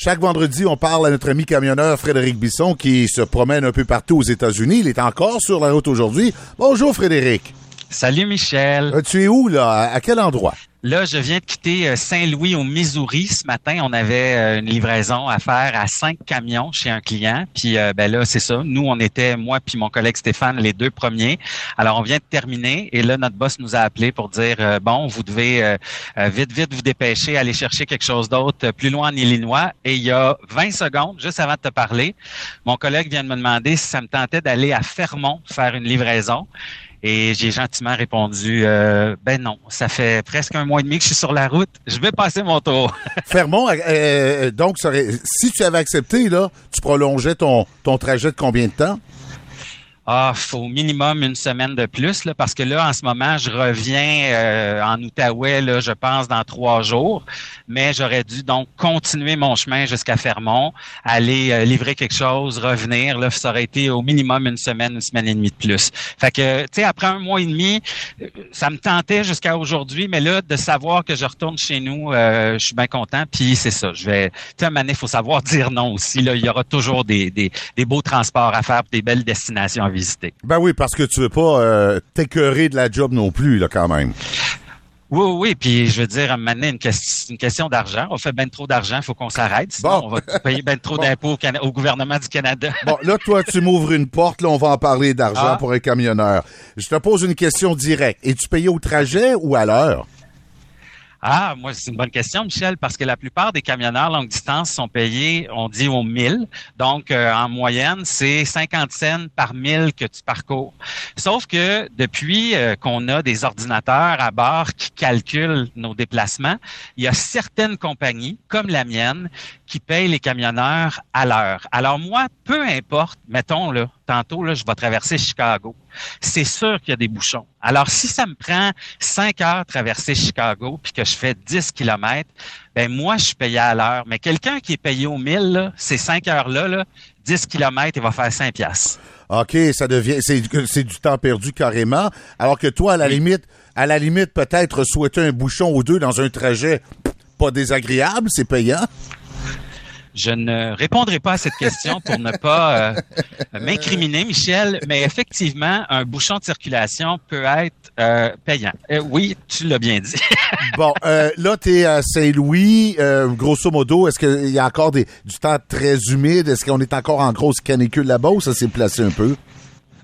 Chaque vendredi, on parle à notre ami camionneur Frédéric Bisson qui se promène un peu partout aux États-Unis. Il est encore sur la route aujourd'hui. Bonjour Frédéric. Salut Michel. Euh, tu es où là? À quel endroit? Là, je viens de quitter euh, Saint-Louis au Missouri. Ce matin, on avait euh, une livraison à faire à cinq camions chez un client. Puis ben là, c'est ça. Nous, on était, moi puis mon collègue Stéphane, les deux premiers. Alors, on vient de terminer et là, notre boss nous a appelé pour dire bon, vous devez vite, vite vous dépêcher, aller chercher quelque chose d'autre plus loin en Illinois. Et il y a 20 secondes, juste avant de te parler, mon collègue vient de me demander si ça me tentait d'aller à Fermont faire une livraison. Et j'ai gentiment répondu euh, ben non, ça fait presque un mois et demi que je suis sur la route. Je vais passer mon tour. Fermont, euh, euh, donc si tu avais accepté là, tu prolongeais ton ton trajet de combien de temps? Ah, faut minimum une semaine de plus, là, parce que là, en ce moment, je reviens euh, en Outaouais, là, je pense, dans trois jours. Mais j'aurais dû donc continuer mon chemin jusqu'à Fermont, aller euh, livrer quelque chose, revenir. Là, ça aurait été au minimum une semaine, une semaine et demie de plus. Fait que, tu sais, après un mois et demi, ça me tentait jusqu'à aujourd'hui, mais là, de savoir que je retourne chez nous, euh, je suis bien content. Puis c'est ça. Je vais, tu sais, il faut savoir dire non aussi. Là, il y aura toujours des, des, des beaux transports à faire, des belles destinations à ben oui, parce que tu veux pas euh, t'écœurer de la job non plus, là, quand même. Oui, oui, puis je veux dire, à un moment donné, une, une question d'argent. On fait bien trop d'argent, il faut qu'on s'arrête. Sinon, on va payer bien trop d'impôts au, gouvernement du Canada. bon, là, toi, tu m'ouvres une porte, là, on va en parler d'argent ah. pour un camionneur. Je te pose une question directe. Es-tu payé au trajet ou à l'heure? Ah, moi, c'est une bonne question, Michel, parce que la plupart des camionneurs longue distance sont payés, on dit au 1000. Donc, euh, en moyenne, c'est 50 cents par mille que tu parcours. Sauf que depuis euh, qu'on a des ordinateurs à bord qui calculent nos déplacements, il y a certaines compagnies, comme la mienne, qui payent les camionneurs à l'heure. Alors moi, peu importe, mettons là, tantôt là, je vais traverser Chicago. C'est sûr qu'il y a des bouchons. Alors si ça me prend cinq heures traverser Chicago puis que je fais 10 kilomètres, ben moi je suis payé à l'heure. Mais quelqu'un qui est payé au 1000, ces cinq heures là, là 10 kilomètres, il va faire 5 piastres. OK, ça devient c'est du temps perdu carrément. Alors que toi, à la limite, à la limite, peut-être souhaiter un bouchon ou deux dans un trajet pas désagréable, c'est payant. Je ne répondrai pas à cette question pour ne pas euh, m'incriminer, Michel, mais effectivement, un bouchon de circulation peut être euh, payant. Euh, oui, tu l'as bien dit. bon, là, tu es à Saint-Louis. grosso modo, est-ce qu'il y a encore du temps très humide? Est-ce qu'on est encore en grosse canicule là-bas ou ça s'est placé un peu?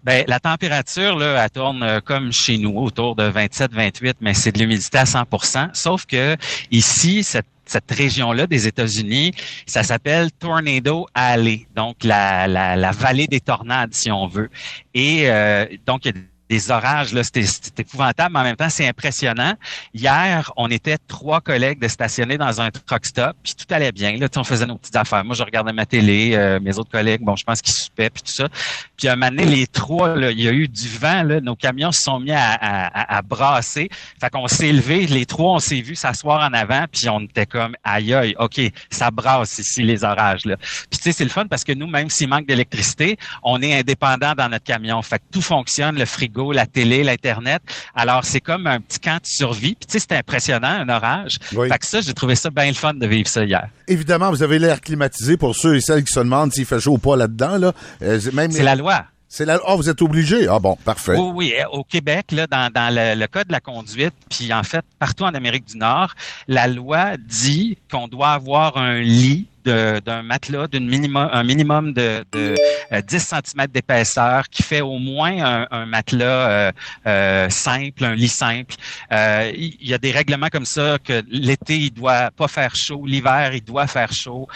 Ben, la température, là, elle tourne comme chez nous, autour de 27-28, mais c'est de l'humidité à 100% Sauf que ici, cette cette région-là des États-Unis, ça s'appelle Tornado Alley, donc la, la, vallée des tornades, si on veut. Et euh, donc, des orages, c'était épouvantable, mais en même temps, c'est impressionnant. Hier, on était trois collègues de stationner dans un truck stop, puis tout allait bien. Là, on faisait nos petites affaires. Moi, je regardais ma télé, euh, mes autres collègues, bon, je pense qu'ils soupaient, puis tout ça. Puis à un moment donné, les trois, là, il y a eu du vent, là, nos camions se sont mis à, à, à brasser. Fait qu'on s'est levé, les trois, on s'est vu s'asseoir en avant, puis on était comme, aïe aïe, OK, ça brasse ici, les orages. Là. Puis tu sais, c'est le fun parce que nous, même s'il manque d'électricité, on est indépendant dans notre camion. Fait que tout fonctionne, le frigo la télé, l'Internet. Alors, c'est comme un petit camp de survie. Puis, tu sais, c'était impressionnant, un orage. Fait que ça, j'ai trouvé ça bien le fun de vivre ça hier. Évidemment, vous avez l'air climatisé pour ceux et celles qui se demandent s'il fait chaud ou pas là-dedans. Là. Euh, c'est la loi. C'est la... Oh, vous êtes obligé. Ah bon, parfait. Oui, oui. Au Québec, là, dans, dans le, le, code de la conduite, puis en fait, partout en Amérique du Nord, la loi dit qu'on doit avoir un lit d'un matelas d'un minimum, un minimum de, de 10 euh, cm d'épaisseur qui fait au moins un, matelas euh, euh, simple, un lit simple. il y a des règlements comme ça que l'été, il doit pas faire chaud, l'hiver, il doit faire chaud.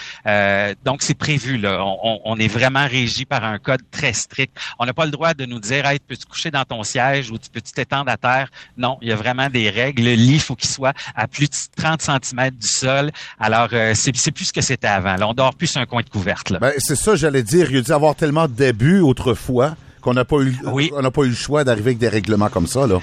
donc, c'est prévu. Là. On, on, est vraiment régi par un code très strict. On n'a pas le droit de nous dire hey, peux-tu coucher dans ton siège ou peux-tu t'étendre à terre? Non, il y a vraiment des règles. Le lit, faut qu'il soit à plus de 30 cm du sol. Alors, c'est plus ce que c'était avant. Là, on dort plus sur un coin de couverte. Ben, c'est ça, j'allais dire. Il y a dû avoir tellement de débuts autrefois qu'on n'a pas eu, on n'a pas eu le choix d'arriver avec des règlements comme ça, là.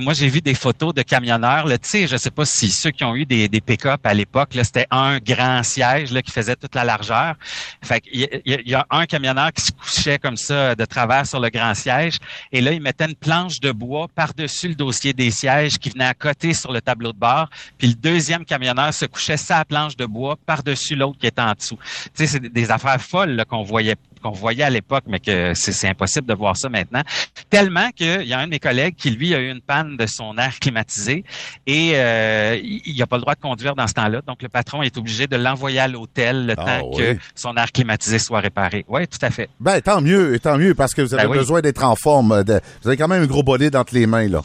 Moi, j'ai vu des photos de camionneurs. Sais, je sais pas si ceux qui ont eu des, pick-up à l'époque, c'était un grand siège là, qui faisait toute la largeur. Fait il y, a un camionneur qui se couchait comme ça de travers sur le grand siège. Et là, il mettait une planche de bois par-dessus le dossier des sièges qui venait à côté sur le tableau de bord. Puis le deuxième camionneur se couchait sa planche de bois par-dessus l'autre qui était en dessous. C'est des affaires folles qu'on voyait qu'on voyait à l'époque, mais que c'est impossible de voir ça maintenant. Tellement qu'il y a un de mes collègues qui, lui, a eu une panne de son air climatisé et euh, il n'a pas le droit de conduire dans ce temps-là. Donc, le patron est obligé de l'envoyer à l'hôtel le ah temps que son air climatisé soit réparé. Oui, tout à fait. Ben, tant mieux, tant mieux, parce que vous avez ben besoin d'être en forme. vous avez quand même un gros bolide entre les mains, là.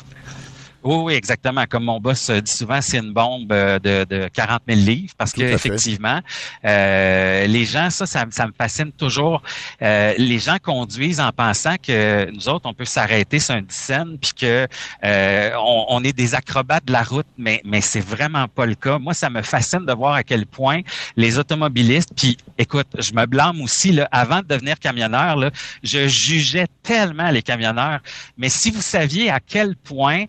Oui, oui, exactement. Comme mon boss dit souvent, c'est une bombe euh, de, de 40 000 livres parce que effectivement, euh, les gens, ça, ça, me fascine toujours. Euh, les gens conduisent en pensant que nous autres, on peut s'arrêter sur un scène puis que euh, on, on, est des acrobates de la route, mais mais c'est vraiment pas le cas. Moi, ça me fascine de voir à quel point les automobilistes. Puis, écoute, je me blâme aussi là. Avant de devenir camionneur, là, je jugeais tellement les camionneurs. Mais si vous saviez à quel point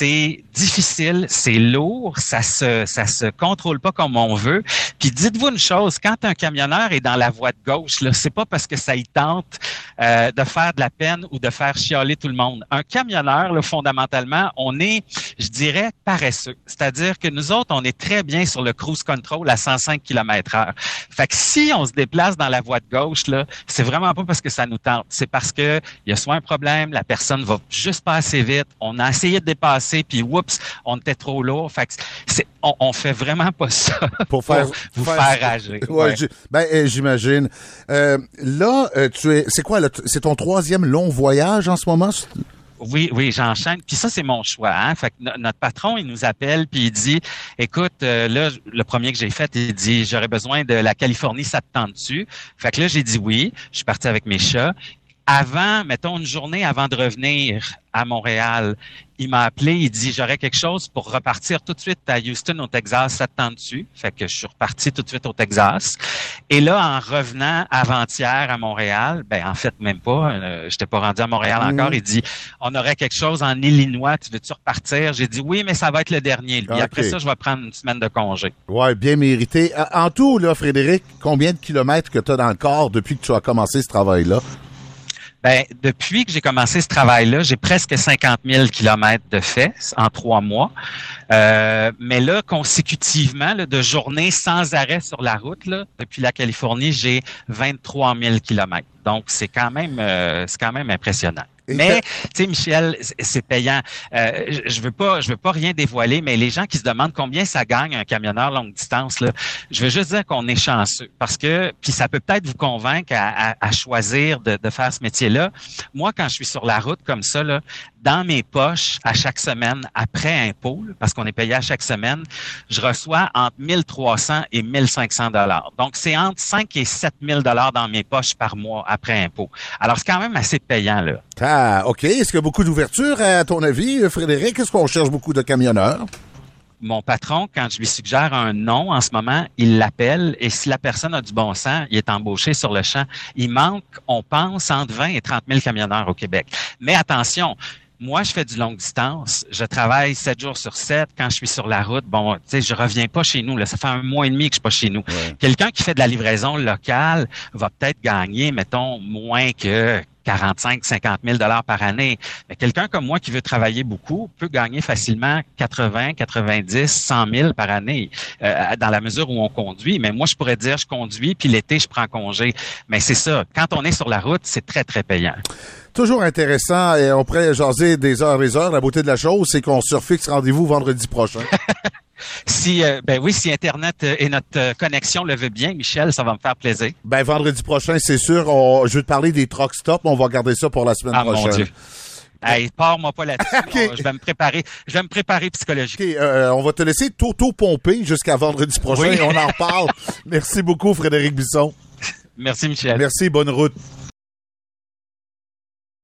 c'est difficile, c'est lourd, ça se ça se contrôle pas comme on veut. Puis dites-vous une chose, quand un camionneur est dans la voie de gauche, là, c'est pas parce que ça y tente euh, de faire de la peine ou de faire chialer tout le monde. Un camionneur, là, fondamentalement, on est, je dirais, paresseux. C'est-à-dire que nous autres, on est très bien sur le cruise control à 105 km/h. Fait que si on se déplace dans la voie de gauche, là, c'est vraiment pas parce que ça nous tente, c'est parce que il y a soit un problème, la personne va juste pas assez vite, on a essayé de dépasser puis oups, on était trop lourd. Fait c'est, on, fait vraiment pas ça pour, faire, vous faire, rager. ben, eh, j'imagine. Euh, là, euh, tu es, c'est quoi, c'est ton troisième long voyage en ce moment? Oui, oui, j'enchaîne. Puis ça, c'est mon choix. Hein? Fait que notre patron, il nous appelle, puis il dit, écoute, euh, là, le premier que j'ai fait, il dit, j'aurais besoin de la Californie, ça te tente dessus. Fait que là, j'ai dit oui. Je suis parti avec mes chats avant, mettons une journée avant de revenir à Montréal, il m'a appelé, il dit j'aurais quelque chose pour repartir tout de suite à Houston au Texas, ça te tente dessus. Fait que je suis reparti tout de suite au Texas. Et là, en revenant avant-hier à Montréal, ben en fait même pas, euh, j'étais pas rendu à Montréal mm-hmm. encore. Il dit on aurait quelque chose en Illinois, tu veux-tu repartir? J'ai dit oui, mais ça va être le dernier. Lui. Après ça, je vais prendre une semaine de congé. Ouais, bien mérité. En tout, là, Frédéric, combien de kilomètres que tu as dans le corps depuis que tu as commencé ce travail-là? Ben, depuis que j'ai commencé ce travail-là, j'ai presque 50 000 kilomètres de fait en trois mois. Euh, mais là, consécutivement, de journées sans arrêt sur la route, là, depuis la Californie, j'ai 23 000 kilomètres. Donc, c'est quand même, euh, c'est quand même impressionnant. Mais, tu sais, Michel, c'est payant. Euh, je veux pas, je veux pas rien dévoiler, mais les gens qui se demandent combien ça gagne un camionneur longue distance, là, je veux juste dire qu'on est chanceux parce que, puis ça peut peut-être vous convaincre à, à, choisir de, de, faire ce métier-là. Moi, quand je suis sur la route comme ça, là, dans mes poches à chaque semaine après impôt, parce qu'on est payé à chaque semaine, je reçois entre 1300 et 1500 dollars. Donc, c'est entre 5 et 7000 dollars dans mes poches par mois après impôt. Alors, c'est quand même assez payant, là. Ah, OK. Est-ce qu'il y a beaucoup d'ouverture, à ton avis, Frédéric? Est-ce qu'on cherche beaucoup de camionneurs? mon patron, quand je lui suggère un nom en ce moment, il l'appelle et si la personne a du bon sens, il est embauché sur le champ. Il manque, on pense, entre 20 et 30 000 camionneurs au Québec. Mais attention, moi, je fais du longue distance. Je travaille sept jours sur sept. Quand je suis sur la route, bon, tu sais, je reviens pas chez nous. Là. Ça fait un mois et demi que je suis pas chez nous. Quelqu'un qui fait de la livraison locale va peut-être gagner, mettons, moins que 45, 50 000 dollars par année. Mais quelqu'un comme moi qui veut travailler beaucoup peut gagner facilement 80, 90, 100 000 par année euh, dans la mesure où on conduit. Mais moi, je pourrais dire je conduis puis l'été je prends congé. Mais c'est ça. Quand on est sur la route, c'est très très payant. Toujours intéressant et on pourrait jaser des heures et des heures. La beauté de la chose, c'est qu'on se fixe rendez-vous vendredi prochain. si euh, ben oui, si Internet euh, et notre euh, connexion le veut bien, Michel, ça va me faire plaisir. Ben vendredi prochain, c'est sûr. je vais te parler des truck stops. On va garder ça pour la semaine ah, prochaine. Mon Dieu. Hey, pars-moi pas là-dessus. Je vais me préparer. Je vais me préparer psychologiquement. on va te laisser toto-pomper jusqu'à vendredi prochain. On en parle. Merci beaucoup, Frédéric Bisson. Merci, Michel. Merci. Bonne route.